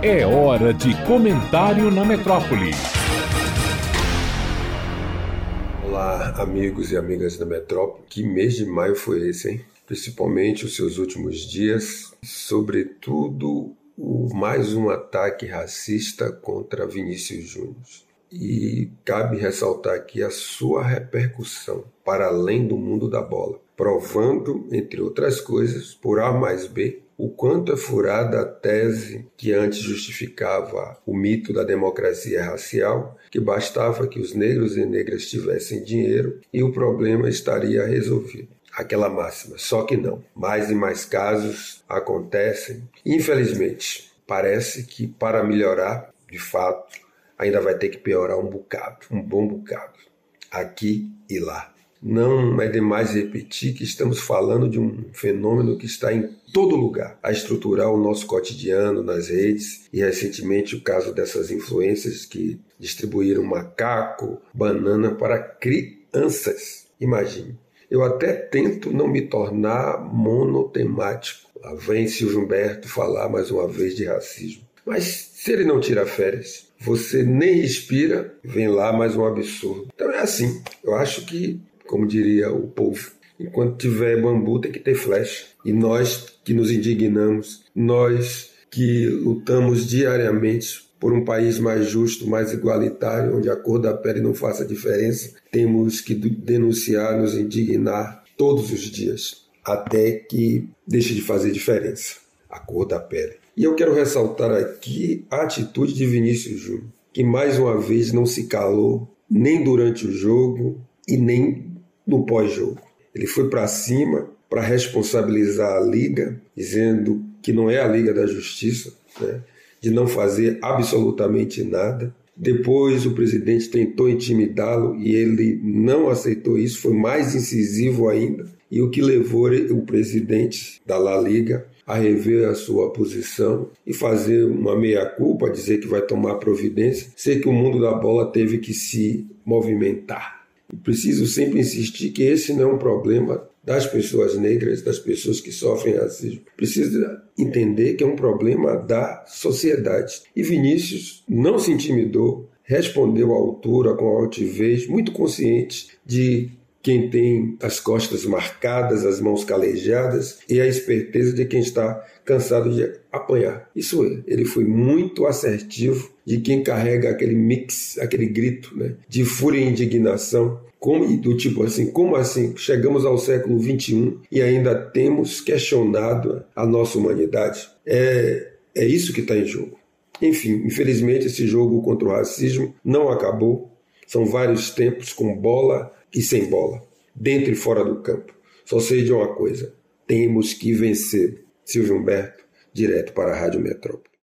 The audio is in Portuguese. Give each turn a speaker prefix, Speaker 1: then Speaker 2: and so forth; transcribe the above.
Speaker 1: É hora de comentário na metrópole.
Speaker 2: Olá, amigos e amigas da metrópole. Que mês de maio foi esse, hein? Principalmente os seus últimos dias, sobretudo o mais um ataque racista contra Vinícius Júnior. E cabe ressaltar aqui a sua repercussão para além do mundo da bola, provando, entre outras coisas, por A mais B, o quanto é furada a tese que antes justificava o mito da democracia racial, que bastava que os negros e negras tivessem dinheiro e o problema estaria resolvido. Aquela máxima, só que não. Mais e mais casos acontecem. Infelizmente, parece que para melhorar, de fato, ainda vai ter que piorar um bocado, um bom bocado, aqui e lá. Não é demais repetir que estamos falando de um fenômeno que está em todo lugar a estruturar o nosso cotidiano nas redes e recentemente o caso dessas influências que distribuíram macaco, banana para crianças. Imagine. Eu até tento não me tornar monotemático. Lá vem Silvio Humberto falar mais uma vez de racismo. Mas se ele não tira férias, você nem respira, vem lá mais um absurdo. Então é assim. Eu acho que como diria o povo. Enquanto tiver bambu, tem que ter flecha. E nós que nos indignamos, nós que lutamos diariamente por um país mais justo, mais igualitário, onde a cor da pele não faça diferença, temos que denunciar, nos indignar todos os dias, até que deixe de fazer diferença a cor da pele. E eu quero ressaltar aqui a atitude de Vinícius Júnior, que mais uma vez não se calou nem durante o jogo e nem no pós-jogo. Ele foi para cima para responsabilizar a liga, dizendo que não é a liga da justiça, né? de não fazer absolutamente nada. Depois o presidente tentou intimidá-lo e ele não aceitou isso, foi mais incisivo ainda, e o que levou o presidente da La Liga a rever a sua posição e fazer uma meia-culpa, dizer que vai tomar providência. Sei que o mundo da bola teve que se movimentar Preciso sempre insistir que esse não é um problema das pessoas negras, das pessoas que sofrem racismo. Precisa entender que é um problema da sociedade. E Vinícius não se intimidou, respondeu à altura, com altivez, muito consciente de quem tem as costas marcadas, as mãos calejadas e a esperteza de quem está cansado de apanhar. Isso é, ele foi muito assertivo de quem carrega aquele mix, aquele grito né, de fúria e indignação, como, do tipo assim, como assim chegamos ao século XXI e ainda temos questionado a nossa humanidade? É, é isso que está em jogo. Enfim, infelizmente esse jogo contra o racismo não acabou. São vários tempos com bola e sem bola, dentro e fora do campo. Só sei de uma coisa: temos que vencer. Silvio Humberto, direto para a Rádio Metrópole.